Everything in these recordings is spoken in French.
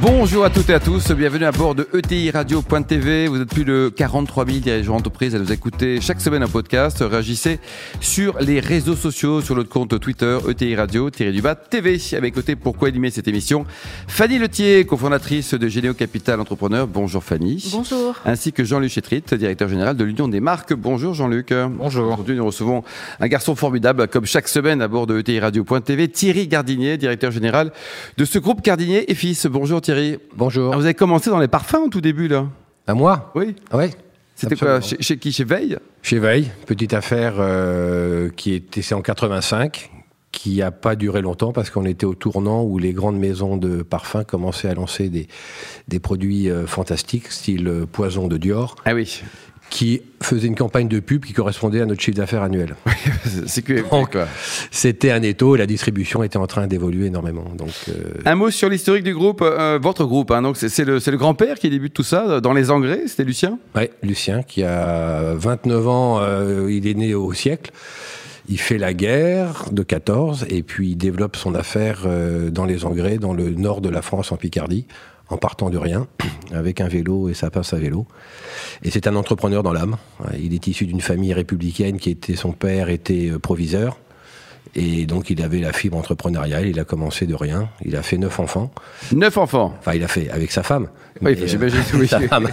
Bonjour à toutes et à tous, bienvenue à bord de ETI Radio.tv. Vous êtes plus de 43 000 dirigeants d'entreprise à nous écouter chaque semaine un podcast. Réagissez sur les réseaux sociaux, sur notre compte Twitter ETI Radio du bas TV. Avec côté pour animer cette émission, Fanny Letier, cofondatrice de Généo Capital Entrepreneur. Bonjour Fanny. Bonjour. Ainsi que Jean-Luc Chétrit, directeur général de l'Union des marques. Bonjour Jean-Luc. Bonjour. Aujourd'hui, nous recevons un garçon formidable, comme chaque semaine à bord de ETI Radio.tv, Thierry Gardinier, directeur général de ce groupe Gardinier et Fils. Bonjour Thierry. Bonjour. Ah, vous avez commencé dans les parfums au tout début, là À moi Oui. Oui. C'était quoi chez, qui Chez Veil? Chez Veil, petite affaire euh, qui était c'est en 85, qui n'a pas duré longtemps parce qu'on était au tournant où les grandes maisons de parfums commençaient à lancer des, des produits euh, fantastiques, style euh, Poison de Dior. Ah oui qui faisait une campagne de pub qui correspondait à notre chiffre d'affaires annuel. c'est que c'était un étau et la distribution était en train d'évoluer énormément. Donc, euh, Un mot sur l'historique du groupe, euh, votre groupe. Hein, donc c'est le, le grand-père qui débute tout ça dans les engrais, c'était Lucien? Oui, Lucien qui a 29 ans, euh, il est né au siècle. Il fait la guerre de 14 et puis il développe son affaire dans les engrais, dans le nord de la France, en Picardie, en partant de rien, avec un vélo et sa passe à vélo. Et c'est un entrepreneur dans l'âme. Il est issu d'une famille républicaine qui était, son père était euh, proviseur. Et donc il avait la fibre entrepreneuriale, il a commencé de rien, il a fait neuf enfants. Neuf enfants Enfin il a fait avec sa femme. Oui, j'imagine euh, oui. sa femme.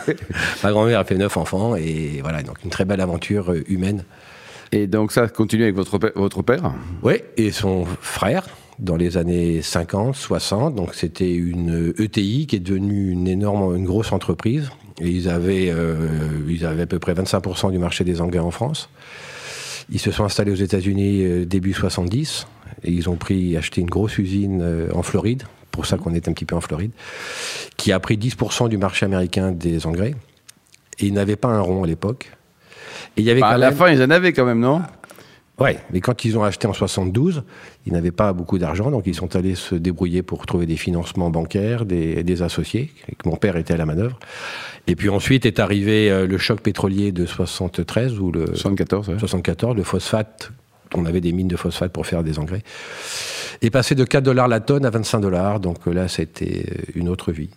Ma grand-mère a fait neuf enfants et voilà, donc une très belle aventure euh, humaine. Et donc ça continue avec votre, votre père? Oui, et son frère, dans les années 50, 60. Donc c'était une ETI qui est devenue une énorme, une grosse entreprise et ils avaient, euh, ils avaient à peu près 25% du marché des engrais en France. Ils se sont installés aux États-Unis euh, début 70 et ils ont pris acheté une grosse usine euh, en Floride, pour ça qu'on est un petit peu en Floride, qui a pris 10% du marché américain des engrais. Et ils n'avaient pas un rond à l'époque. Et il y avait bah, à la fin, ils en avaient quand même, non? Ouais, mais quand ils ont acheté en 72, ils n'avaient pas beaucoup d'argent, donc ils sont allés se débrouiller pour trouver des financements bancaires, des, des associés. mon père était à la manœuvre. Et puis ensuite est arrivé euh, le choc pétrolier de 73 ou le 74, 74, le phosphate. On avait des mines de phosphate pour faire des engrais. Et passé de 4 dollars la tonne à 25 dollars. Donc là, c'était une autre vie.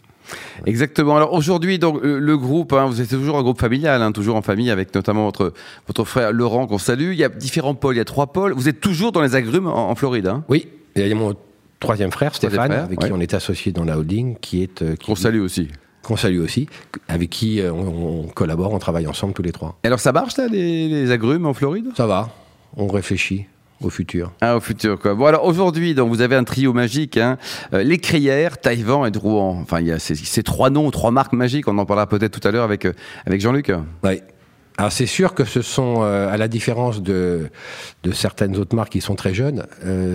Exactement. Alors aujourd'hui, donc le, groupe, hein, vous êtes toujours un groupe familial, hein, toujours en famille avec notamment votre votre frère Laurent qu'on salue. Il y a différents pôles, il y a trois pôles. Vous êtes toujours dans les agrumes en, Floride. Hein? Oui. il y a mon troisième frère Stéphane, avec qui on est associé dans la holding, qui est euh, qu'on salue aussi. Qu'on salue aussi, avec qui euh, on, collabore, on travaille ensemble tous les trois. Et alors ça marche là, les agrumes en Floride? Ça va. On réfléchit au futur. Ah, au futur, quoi. Bon, alors aujourd'hui, donc, vous avez un trio magique, hein. Euh, les Crières, Taïwan et Drouan. Enfin, il y a ces, trois noms, trois marques magiques. On en parlera peut-être tout à l'heure avec, euh, avec Jean-Luc. Oui. Alors c'est sûr que ce sont, euh, à la différence de, de certaines autres marques qui sont très jeunes,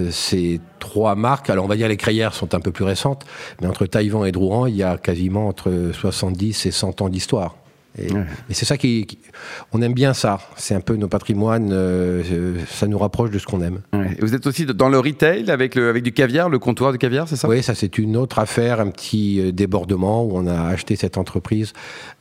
ces trois marques, alors on va dire les Crières sont un peu plus récentes, mais entre Taïwan et Drouan, il y a quasiment entre 70 et 100 ans d'histoire. Et, c'est ça qui, on aime bien ça. C'est un peu nos patrimoines. Euh, ça nous rapproche de ce qu'on aime. vous êtes aussi dans le retail avec le, avec du caviar, le comptoir de caviar, c'est ça? Oui, ça c'est une autre affaire, un petit euh, débordement où on a acheté cette entreprise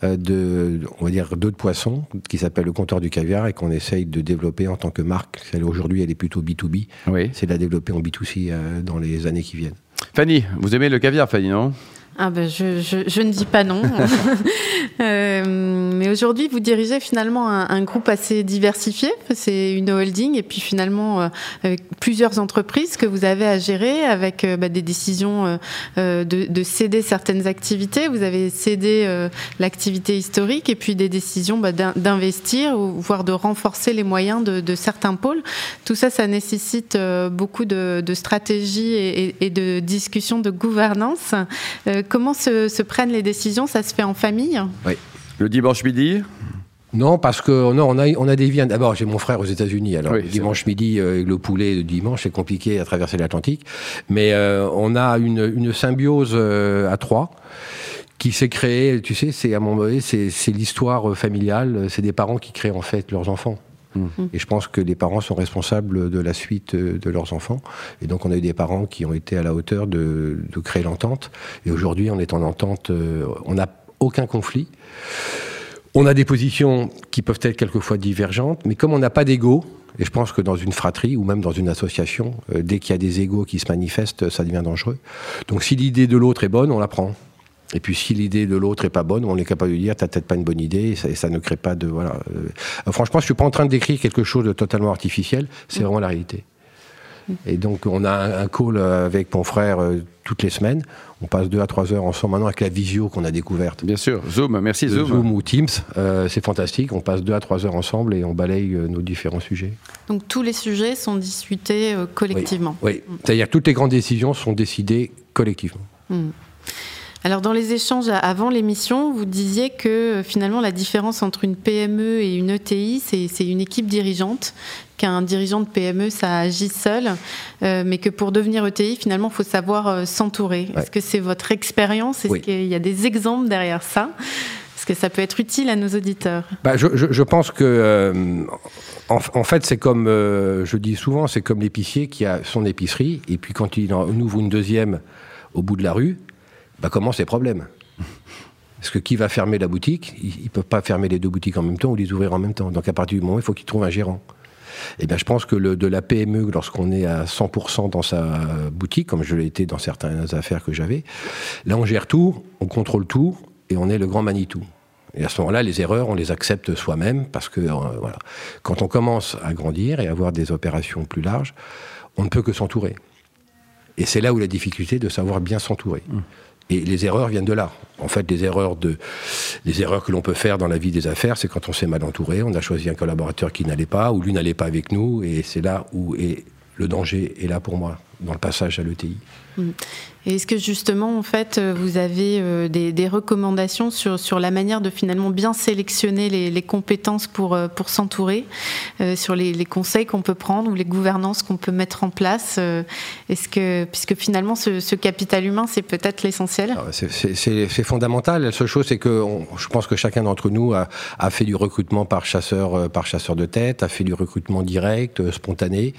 euh, de, on va dire, d'eau de poisson qui s'appelle le comptoir du caviar et qu'on essaye de développer en tant que marque. Aujourd'hui, elle est plutôt B2B. Oui. C'est de la développer en B2C dans les années qui viennent. Fanny, vous aimez le caviar, Fanny, non? Ah ben je, je, je, ne dis pas non. euh, mais aujourd'hui, vous dirigez finalement un, un groupe assez diversifié. C'est une holding et puis finalement euh, plusieurs entreprises que vous avez à gérer avec euh, bah, des décisions de, de, céder certaines activités. Vous avez cédé l'activité historique et puis des décisions bah, d'investir ou voire de renforcer les moyens de, de, certains pôles. Tout ça, ça nécessite beaucoup de, de stratégie et, et, de discussion de gouvernance comment se, prennent les décisions? Ça se fait en famille? Oui. Le dimanche midi? Non, parce que non, on a, on a des viandes. D'abord, j'ai mon frère aux États-Unis. Alors, dimanche midi, euh, le poulet de dimanche, c'est compliqué à traverser l'Atlantique. Mais euh, on a une, symbiose euh, à trois qui s'est créée. Tu sais, c'est à mon c'est l'histoire familiale. C'est des parents qui créent en fait leurs enfants. Mmh. Et je pense que les parents sont responsables de la suite de leurs enfants. Et donc, on a eu des parents qui ont été à la hauteur de, créer l'entente. Et aujourd'hui, on est en entente, on n'a aucun conflit. On a des positions qui peuvent être quelquefois divergentes, mais comme on n'a pas d'ego, et je pense que dans une fratrie ou même dans une association, euh, dès qu'il y a des égos qui se manifestent, ça devient dangereux. Donc si l'idée de l'autre est bonne, on la prend. Et puis si l'idée de l'autre est pas bonne, on est capable de dire t'as peut-être pas une bonne idée et ça, ne crée pas de voilà. Euh, franchement, je suis pas en train de décrire quelque chose de totalement artificiel. C'est mm. vraiment la réalité. Et donc, on a un, call avec mon frère euh, toutes les semaines. On passe deux à trois heures ensemble maintenant avec la visio qu'on a découverte. Bien sûr, Zoom, merci Zoom. Zoom ou Teams, euh, c'est fantastique. On passe deux à trois heures ensemble et on balaye euh, nos différents sujets. Donc, tous les sujets sont discutés collectivement. Oui, c'est-à-dire que toutes les grandes décisions sont décidées collectivement. Alors dans les échanges avant l'émission, vous disiez que finalement la différence entre une PME et une ETI, c'est une équipe dirigeante qu'un dirigeant de PME, ça agit seul, euh, mais que pour devenir ETI, finalement, il faut savoir euh, s'entourer. Est-ce que c'est votre expérience? Est-ce qu'il y a des exemples derrière ça? Est-ce que ça peut être utile à nos auditeurs? Bah, je, pense que, euh, en, fait, c'est comme, je dis souvent, c'est comme l'épicier qui a son épicerie, et puis quand il en ouvre une deuxième au bout de la rue, bah, commence les problèmes? Parce que qui va fermer la boutique? Ils ne peuvent pas fermer les deux boutiques en même temps ou les ouvrir en même temps. Donc à partir du moment, il faut qu'ils trouvent un gérant. Eh bien, je pense que de la PME, lorsqu'on est à 100% dans sa boutique, comme je l'ai été dans certaines affaires que j'avais, là, on gère tout, on contrôle tout, et on est le grand Manitou. Et à ce moment-là, les erreurs, on les accepte soi-même, parce que euh, quand on commence à grandir et à avoir des opérations plus larges, on ne peut que s'entourer. Et c'est là où la difficulté de savoir bien s'entourer. Mmh. Et les erreurs viennent de là. En fait, les erreurs, de, les erreurs que l'on peut faire dans la vie des affaires, c'est quand on s'est mal entouré, on a choisi un collaborateur qui n'allait pas, ou lui n'allait pas avec nous, et c'est là où le danger est là pour moi, dans le passage à l'ETI. Mmh. Est-ce que justement, en fait, euh, vous avez euh, des, recommandations sur, sur la manière de finalement bien sélectionner les, compétences pour, euh, pour s'entourer, sur les, conseils qu'on peut prendre ou les gouvernances qu'on peut mettre en place Est-ce que, puisque finalement, ce, capital humain, c'est peut-être l'essentiel? Ah, C'est fondamental. La seule chose, c'est que je pense que chacun d'entre nous a, a, fait du recrutement par chasseur, par chasseur de tête, a fait du recrutement direct, spontané.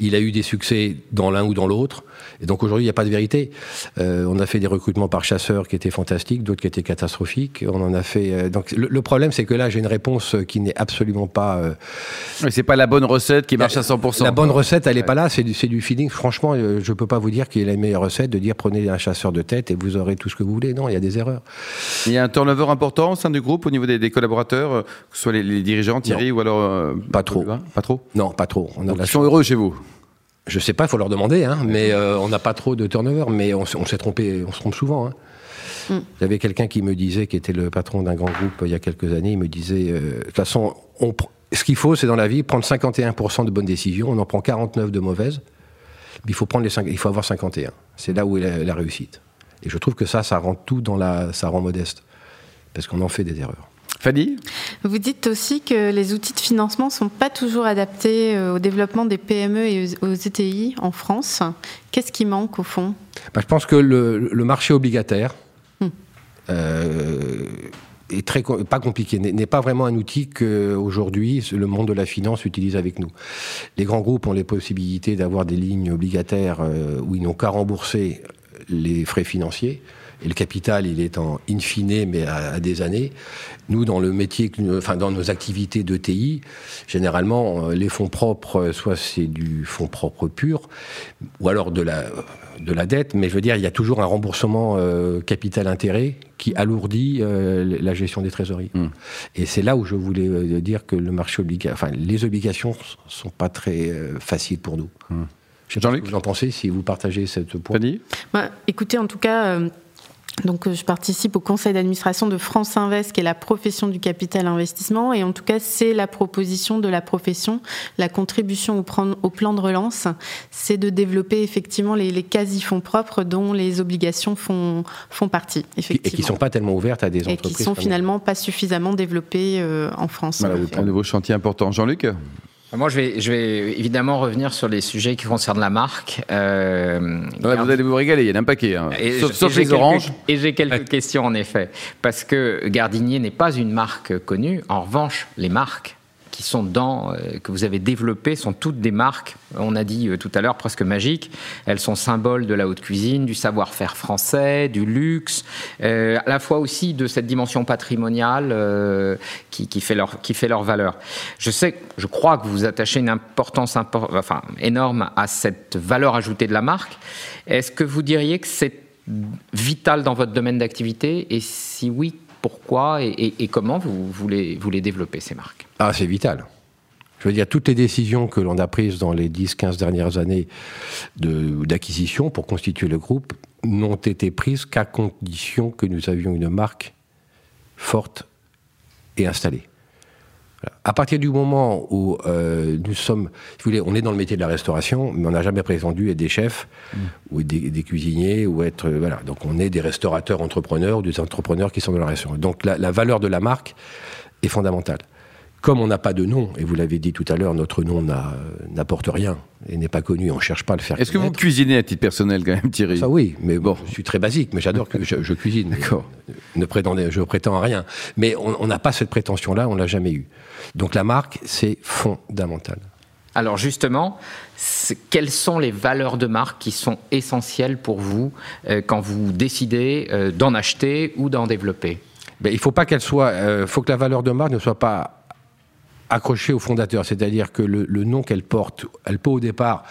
Il a eu des succès dans l'un ou dans l'autre. Et donc aujourd'hui, il n'y a pas de vérité. Euh, on a fait des recrutements par chasseurs qui étaient fantastiques, d'autres qui étaient catastrophiques. On en a fait. Euh, donc le, problème, c'est que là, j'ai une réponse qui n'est absolument pas. Euh, Mais c'est pas la bonne recette qui marche à 100%. La bonne recette, elle n'est pas là. C'est du, du, feeling. Franchement, je peux pas vous dire qu'il est la meilleure recette de dire prenez un chasseur de tête et vous aurez tout ce que vous voulez. Non, il y a des erreurs. Il y a un turnover important au sein du groupe au niveau des, collaborateurs, que ce soit les, dirigeants, Thierry, ou alors. pas trop. Pas trop. Non, pas trop. On ils sont heureux chez vous. Je sais pas, il faut leur demander, hein, mais euh, on n'a pas trop de turnover, mais on, s'est trompé, on se trompe souvent. Hein. Mm. Il y avait quelqu'un qui me disait, qui était le patron d'un grand groupe il y a quelques années, il me disait, euh, de toute façon, ce qu'il faut, c'est dans la vie, prendre 51% de bonnes décisions, on en prend 49 de mauvaises, mais il faut, prendre les 5, il faut avoir 51. C'est là où est la, la, réussite. Et je trouve que ça, ça rend tout dans la, ça rend modeste, parce qu'on en fait des erreurs. Fanny Vous dites aussi que les outils de financement ne sont pas toujours adaptés euh, au développement des PME et aux ETI en France. Qu'est-ce qui manque au fond? Bah, Je pense que le, marché obligataire hmm. euh, est très, pas compliqué, n'est pas vraiment un outil qu'aujourd'hui le monde de la finance utilise avec nous. Les grands groupes ont les possibilités d'avoir des lignes obligataires euh, où ils n'ont qu'à rembourser les frais financiers et le capital, il est en in fine, mais à, des années. Nous, dans le métier, enfin, dans nos activités de TI, généralement, euh, les fonds propres, soit c'est du fonds propre pur, ou alors de la, de la dette, mais je veux dire, il y a toujours un remboursement euh, capital-intérêt qui alourdit euh, la gestion des trésoreries. Hmm. Et c'est là où je voulais dire que le marché obligatoire, enfin, les obligations sont pas très faciles pour nous. Hmm. Je sais pas ce que vous en pensez, si vous partagez cette point. Bah, écoutez, en tout cas, donc, euh, je participe au conseil d'administration de France Invest, qui est la profession du capital investissement. Et en tout cas, c'est la proposition de la profession. La contribution au, plan de relance, c'est de développer effectivement les, quasi-fonds propres dont les obligations font, font partie. Effectivement. Et qui ne sont pas tellement ouvertes à des entreprises. Et qui sont finalement pas suffisamment développées euh, en France. Voilà, vous prenez vos chantiers importants. Jean-Luc? Moi, je vais, je vais évidemment revenir sur les sujets qui concernent la marque. Euh, vous allez vous régaler, il y en a un paquet. Hein. sauf, les oranges. Et j'ai quelques questions, en effet. Parce que Gardinier n'est pas une marque connue. En revanche, les marques qui sont dans, euh, que vous avez développées sont toutes des marques, on a dit euh, tout à l'heure, presque magiques. Elles sont symboles de la haute cuisine, du savoir-faire français, du luxe, à la fois aussi de cette dimension patrimoniale qui, qui, fait leur, qui fait leur valeur. Je sais, je crois que vous attachez une importance enfin, énorme à cette valeur ajoutée de la marque. Est-ce que vous diriez que c'est vital dans votre domaine d'activité? Et si oui, pourquoi et, comment vous voulez, vous développer, ces marques? Ah, c'est vital. Je veux dire, toutes les décisions que l'on a prises dans les 10-15 dernières années d'acquisition pour constituer le groupe n'ont été prises qu'à condition que nous avions une marque forte et installée. À partir du moment où euh, nous sommes, vous voulez, on est dans le métier de la restauration, mais on n'a jamais prétendu être des chefs mm. ou des, cuisiniers ou être euh, voilà. Donc on est des restaurateurs entrepreneurs ou des entrepreneurs qui sont dans la restauration. Donc la valeur de la marque est fondamentale. Comme on n'a pas de nom, et vous l'avez dit tout à l'heure, notre nom n'apporte rien et n'est pas connu, on ne cherche pas à le faire. Est-ce que vous cuisinez à titre personnel quand même, Thierry? Ça oui, mais bon, je suis très basique, mais j'adore que je, cuisine. D'accord. Ne prétendez, je prétends à rien. Mais on n'a pas cette prétention-là, on l'a jamais eu. Donc la marque, c'est fondamental. Alors justement, quelles sont les valeurs de marque qui sont essentielles pour vous euh, quand vous décidez euh, d'en acheter ou d'en développer? Ben, Il faut pas qu'elle soit, euh, faut que la valeur de marque ne soit pas accrochée au fondateur, c'est-à-dire que le, nom qu'elle porte, elle peut au départ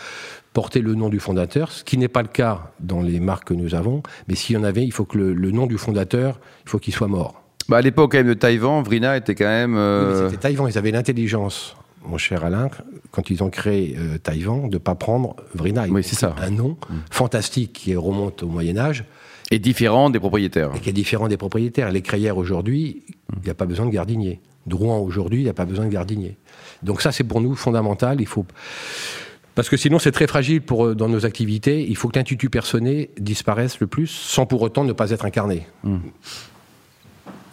porter le nom du fondateur, ce qui n'est pas le cas dans les marques que nous avons, mais s'il y en avait, il faut que le, nom du fondateur, il faut qu'il soit mort. Bah à l'époque quand même de Taïwan, Vrina était quand même... Euh, c'était Taïwan, ils avaient l'intelligence, mon cher Alain, quand ils ont créé euh, Taïwan, de ne pas prendre Vrina. Oui, c'est ça. Un nom mm. fantastique qui remonte au Moyen Âge. Et différent des propriétaires. Et qui est différent des propriétaires. Les crayères aujourd'hui, il n'y a pas besoin de gardinier. Drouan aujourd'hui, il n'y a pas besoin de gardinier. Donc ça, c'est pour nous fondamental. Il faut parce que sinon, c'est très fragile pour euh, dans nos activités. Il faut que l'intuitu personné disparaisse le plus, sans pour autant ne pas être incarné. Hmm.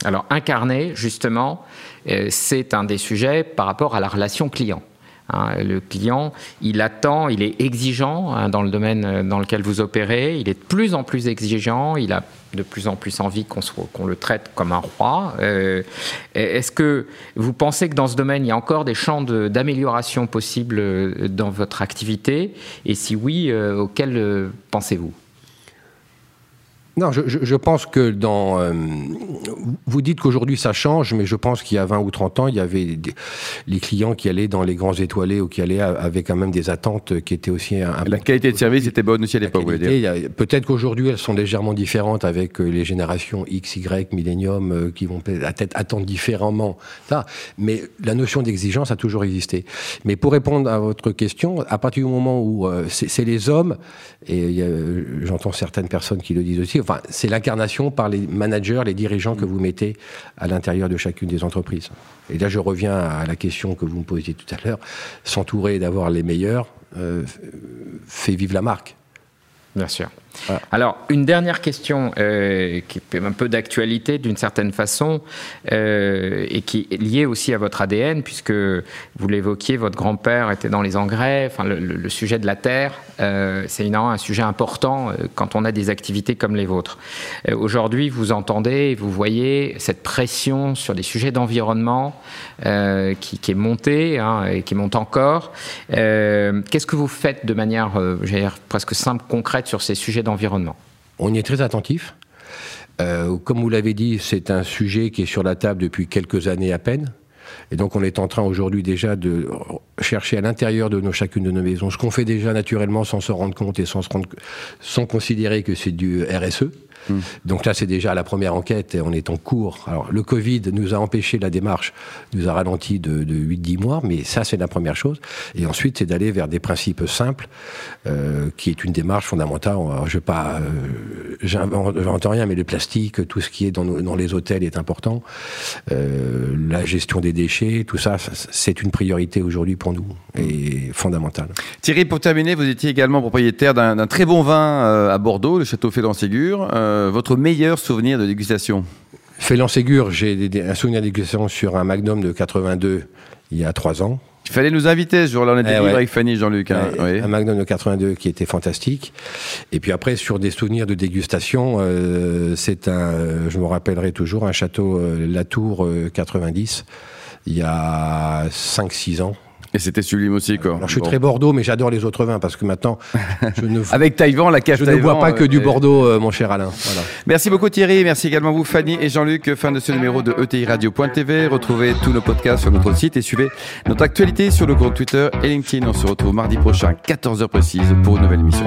Alors incarné, justement, euh, c'est un des sujets par rapport à la relation client. Hein, le client, il attend, il est exigeant hein, dans le domaine euh, dans lequel vous opérez, il est de plus en plus exigeant, il a de plus en plus envie qu'on le traite comme un roi. Euh, est-ce que vous pensez que dans ce domaine, il y a encore des champs d'amélioration possibles euh, dans votre activité? Et si oui, auxquels pensez-vous? Non, je, je, pense que dans. Euh, vous dites qu'aujourd'hui ça change, mais je pense qu'il y a 20 ou 30 ans, il y avait des, les clients qui allaient dans les grands étoilés ou qui allaient avec quand même des attentes qui étaient aussi. La qualité de service était bonne aussi à l'époque, vous voulez dire Peut-être qu'aujourd'hui elles sont légèrement différentes avec euh, les générations X, Y, Millennium euh, qui vont peut-être attendre différemment ça, mais la notion d'exigence a toujours existé. Mais pour répondre à votre question, à partir du moment où c'est les hommes, et j'entends certaines personnes qui le disent aussi, c'est l'incarnation par les managers, les dirigeants que vous mettez à l'intérieur de chacune des entreprises. Et là, je reviens à la question que vous me posiez tout à l'heure. S'entourer d'avoir les meilleurs euh, fait vivre la marque. Bien sûr. Alors, une dernière question euh, qui est un peu d'actualité d'une certaine façon euh, et qui est liée aussi à votre ADN, puisque vous l'évoquiez, votre grand-père était dans les engrais, enfin, le, sujet de la terre, euh, c'est évidemment un sujet important quand on a des activités comme les vôtres. Aujourd'hui, vous entendez, vous voyez cette pression sur des sujets d'environnement qui, qui, est montée hein, et qui monte encore. Qu'est-ce que vous faites de manière, presque simple, concrète sur ces sujets d'environnement On y est très attentif. Euh, comme vous l'avez dit, c'est un sujet qui est sur la table depuis quelques années à peine. Et donc on est en train aujourd'hui déjà de chercher à l'intérieur de nos, chacune de nos maisons ce qu'on fait déjà naturellement sans se rendre compte et sans, se rendre, sans considérer que c'est du RSE. Hmm. Donc là, c'est déjà la première enquête et on est en cours. Alors, le Covid nous a empêché la démarche, nous a ralenti de, 8-10 mois, mais ça, c'est la première chose. Et ensuite, c'est d'aller vers des principes simples, euh, qui est une démarche fondamentale. je ne pas, euh, rien, mais le plastique, tout ce qui est dans, les hôtels est important. Euh, la gestion des déchets, tout ça, c'est une priorité aujourd'hui pour nous et fondamentale. Thierry, pour terminer, vous étiez également propriétaire d'un très bon vin à Bordeaux, le Château Fédan-Ségur. Euh, votre meilleur souvenir de dégustation Félan Ségur, j'ai un souvenir de dégustation sur un Magnum de 82 il y a trois ans. Il fallait nous inviter ce jour-là, on était eh avec Fanny Jean-Luc. Hein. Un Magnum de 82 qui était fantastique. Et puis après, sur des souvenirs de dégustation, euh, c'est un, je me rappellerai toujours, un château euh, Latour 90 il y a 5-6 ans. Et c'était sublime aussi, quoi. Alors, je suis très Bordeaux, mais j'adore les autres vins parce que maintenant, je ne, Avec Taïwan, la cave je ne bois pas que du euh, Bordeaux, euh, mon cher Alain. Voilà. Merci beaucoup Thierry, merci également vous Fanny et Jean-Luc. Fin de ce numéro de ETI Radio.tv. Retrouvez tous nos podcasts sur notre site et suivez notre actualité sur le compte Twitter et LinkedIn. On se retrouve mardi prochain, 14h précise, pour une nouvelle émission.